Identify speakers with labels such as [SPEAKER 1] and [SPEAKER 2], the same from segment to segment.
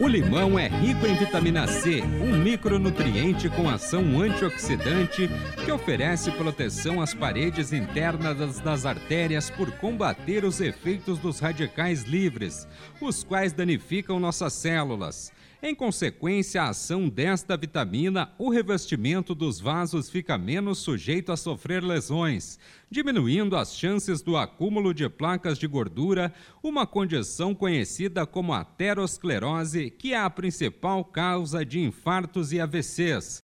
[SPEAKER 1] O limão é rico em vitamina C, um micronutriente com ação antioxidante que oferece proteção às paredes internas das artérias por combater os efeitos dos radicais livres, os quais danificam nossas células. Em consequência à ação desta vitamina, o revestimento dos vasos fica menos sujeito a sofrer lesões, diminuindo as chances do acúmulo de placas de gordura, uma condição conhecida como aterosclerose, que é a principal causa de infartos e AVCs.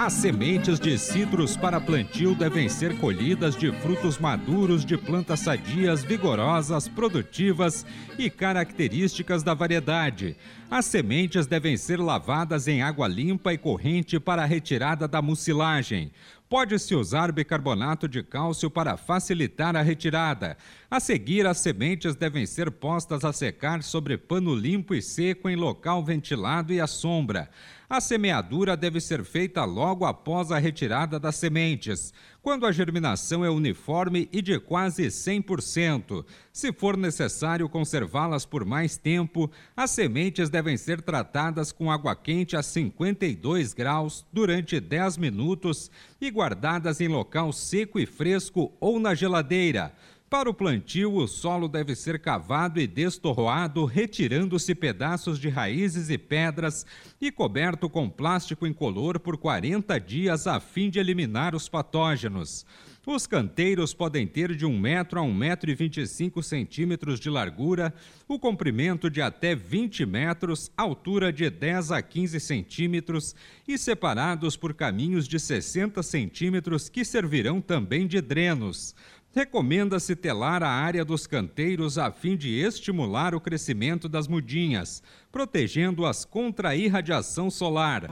[SPEAKER 1] As sementes de citros para plantio devem ser colhidas de frutos maduros de plantas sadias, vigorosas, produtivas e características da variedade. As sementes devem ser lavadas em água limpa e corrente para a retirada da mucilagem. Pode-se usar bicarbonato de cálcio para facilitar a retirada. A seguir, as sementes devem ser postas a secar sobre pano limpo e seco em local ventilado e à sombra. A semeadura deve ser feita logo após a retirada das sementes, quando a germinação é uniforme e de quase 100%. Se for necessário conservá-las por mais tempo, as sementes devem ser tratadas com água quente a 52 graus durante 10 minutos e guardadas em local seco e fresco ou na geladeira. Para o plantio, o solo deve ser cavado e destorroado, retirando-se pedaços de raízes e pedras e coberto com plástico incolor por 40 dias a fim de eliminar os patógenos. Os canteiros podem ter de 1 metro a 1 metro e 25 centímetros de largura, o comprimento de até 20 metros, altura de 10 a 15 centímetros e separados por caminhos de 60 centímetros que servirão também de drenos. Recomenda-se telar a área dos canteiros a fim de estimular o crescimento das mudinhas, protegendo-as contra a irradiação solar.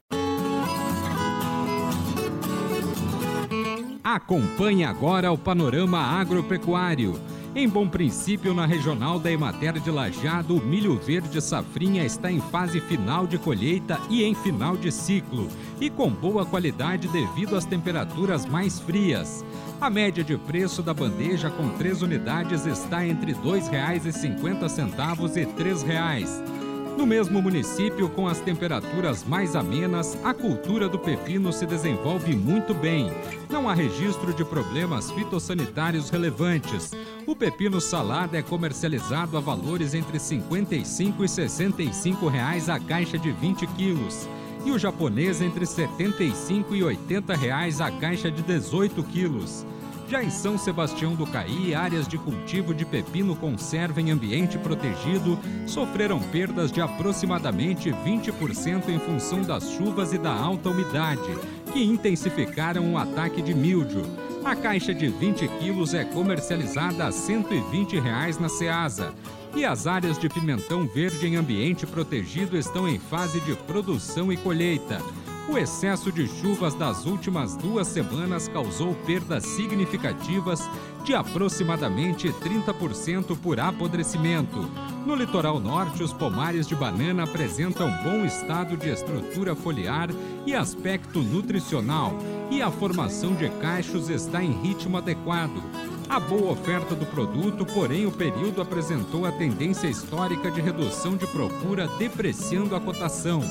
[SPEAKER 1] Acompanhe agora o panorama agropecuário. Em bom princípio, na regional da Emater de Lajado, o milho verde safrinha está em fase final de colheita e em final de ciclo, e com boa qualidade devido às temperaturas mais frias. A média de preço da bandeja com três unidades está entre R$ 2,50 e R$ 3,00. No mesmo município, com as temperaturas mais amenas, a cultura do pepino se desenvolve muito bem. Não há registro de problemas fitossanitários relevantes. O pepino salada é comercializado a valores entre R$ 55 e 65 reais a caixa de 20 quilos e o japonês entre R$ 75 e 80 reais a caixa de 18 quilos. Já em São Sebastião do Caí, áreas de cultivo de pepino conserva em ambiente protegido sofreram perdas de aproximadamente 20% em função das chuvas e da alta umidade, que intensificaram o ataque de míldio. A caixa de 20 quilos é comercializada a 120 reais na Ceasa. E as áreas de pimentão verde em ambiente protegido estão em fase de produção e colheita. O excesso de chuvas das últimas duas semanas causou perdas significativas de aproximadamente 30% por apodrecimento. No litoral norte, os pomares de banana apresentam bom estado de estrutura foliar e aspecto nutricional, e a formação de cachos está em ritmo adequado. A boa oferta do produto, porém, o período apresentou a tendência histórica de redução de procura, depreciando a cotação.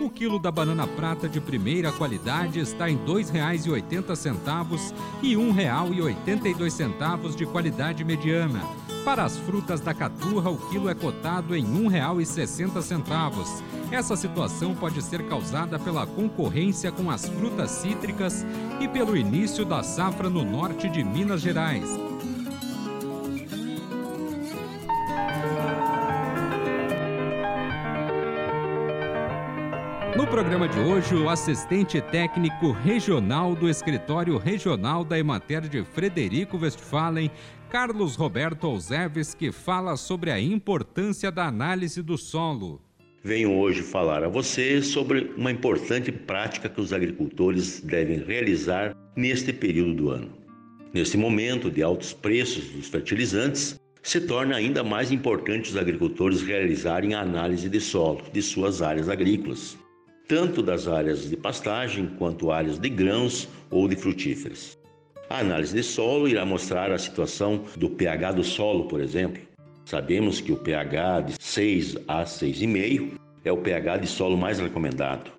[SPEAKER 1] O quilo da banana prata de primeira qualidade está em R$ 2,80 e R$ 1,82 de qualidade mediana. Para as frutas da caturra, o quilo é cotado em R$ 1,60. Essa situação pode ser causada pela concorrência com as frutas cítricas e pelo início da safra no norte de Minas Gerais. No programa de hoje, o assistente técnico regional do Escritório Regional da Emater de Frederico Westphalen, Carlos Roberto Ouzeves, que fala sobre a importância da análise do solo.
[SPEAKER 2] Venho hoje falar a você sobre uma importante prática que os agricultores devem realizar neste período do ano. Nesse momento de altos preços dos fertilizantes, se torna ainda mais importante os agricultores realizarem a análise de solo de suas áreas agrícolas, tanto das áreas de pastagem quanto áreas de grãos ou de frutíferas. A análise de solo irá mostrar a situação do pH do solo, por exemplo. Sabemos que o pH de 6 a 6,5 é o pH de solo mais recomendado.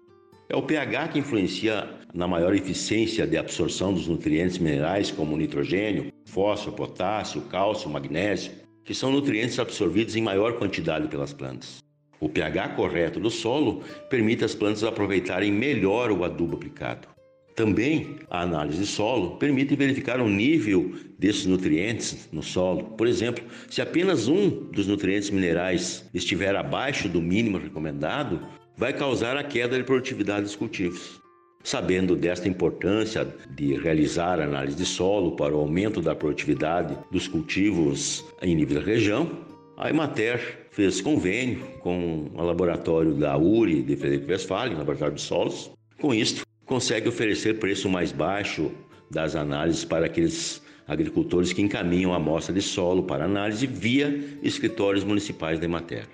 [SPEAKER 2] É o pH que influencia na maior eficiência de absorção dos nutrientes minerais como nitrogênio, fósforo, potássio, cálcio, magnésio, que são nutrientes absorvidos em maior quantidade pelas plantas. O pH correto do solo permite às plantas aproveitarem melhor o adubo aplicado. Também a análise de solo permite verificar o nível desses nutrientes no solo. Por exemplo, se apenas um dos nutrientes minerais estiver abaixo do mínimo recomendado, vai causar a queda de produtividade dos cultivos. Sabendo desta importância de realizar análise de solo para o aumento da produtividade dos cultivos em nível da região, a Emater fez convênio com o laboratório da URI de Frederico Westphalen, laboratório de solos. Com isto, consegue oferecer preço mais baixo das análises para aqueles agricultores que encaminham a amostra de solo para análise via escritórios municipais da Emater.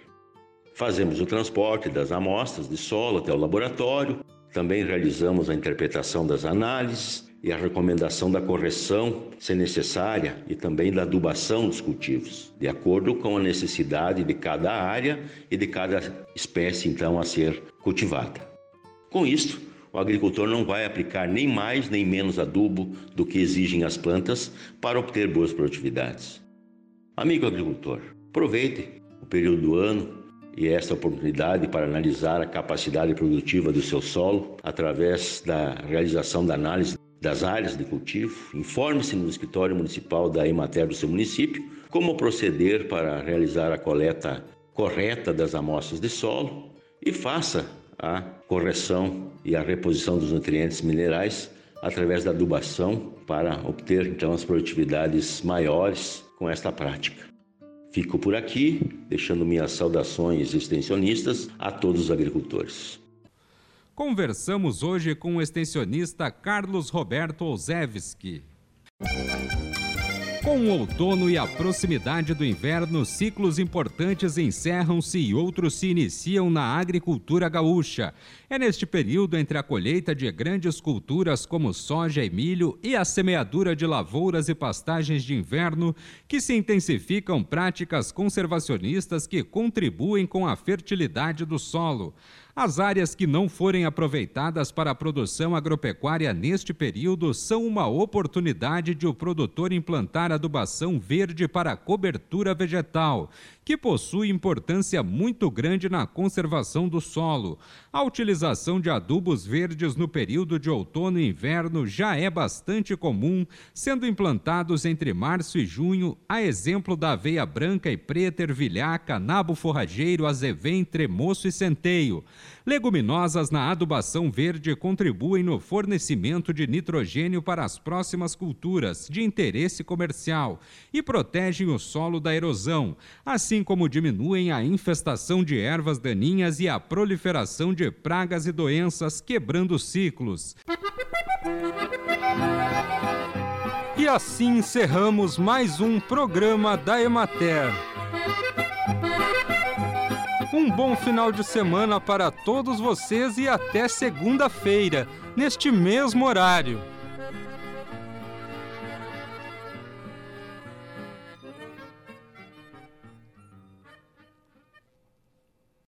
[SPEAKER 2] Fazemos o transporte das amostras de solo até o laboratório, também realizamos a interpretação das análises e a recomendação da correção, se necessária, e também da adubação dos cultivos, de acordo com a necessidade de cada área e de cada espécie então a ser cultivada. Com isto, o agricultor não vai aplicar nem mais nem menos adubo do que exigem as plantas para obter boas produtividades. Amigo agricultor, aproveite o período do ano e esta oportunidade para analisar a capacidade produtiva do seu solo através da realização da análise das áreas de cultivo. Informe-se no escritório municipal da Emater do seu município como proceder para realizar a coleta correta das amostras de solo e faça a correção e a reposição dos nutrientes minerais através da adubação para obter então as produtividades maiores com esta prática. Fico por aqui, deixando minhas saudações extensionistas a todos os agricultores.
[SPEAKER 1] Conversamos hoje com o extensionista Carlos Roberto Ozevski. Com o outono e a proximidade do inverno, ciclos importantes encerram-se e outros se iniciam na agricultura gaúcha. É neste período entre a colheita de grandes culturas como soja e milho e a semeadura de lavouras e pastagens de inverno que se intensificam práticas conservacionistas que contribuem com a fertilidade do solo. As áreas que não forem aproveitadas para a produção agropecuária neste período são uma oportunidade de o produtor implantar adubação verde para cobertura vegetal, que possui importância muito grande na conservação do solo. A utilização de adubos verdes no período de outono e inverno já é bastante comum, sendo implantados entre março e junho, a exemplo da aveia branca e preta, ervilhaca, nabo forrageiro, azevém, tremoço e centeio. Leguminosas na adubação verde contribuem no fornecimento de nitrogênio para as próximas culturas de interesse comercial e protegem o solo da erosão, assim como diminuem a infestação de ervas daninhas e a proliferação de pragas e doenças, quebrando ciclos. E assim encerramos mais um programa da Emater. Um bom final de semana para todos vocês e até segunda-feira, neste mesmo horário.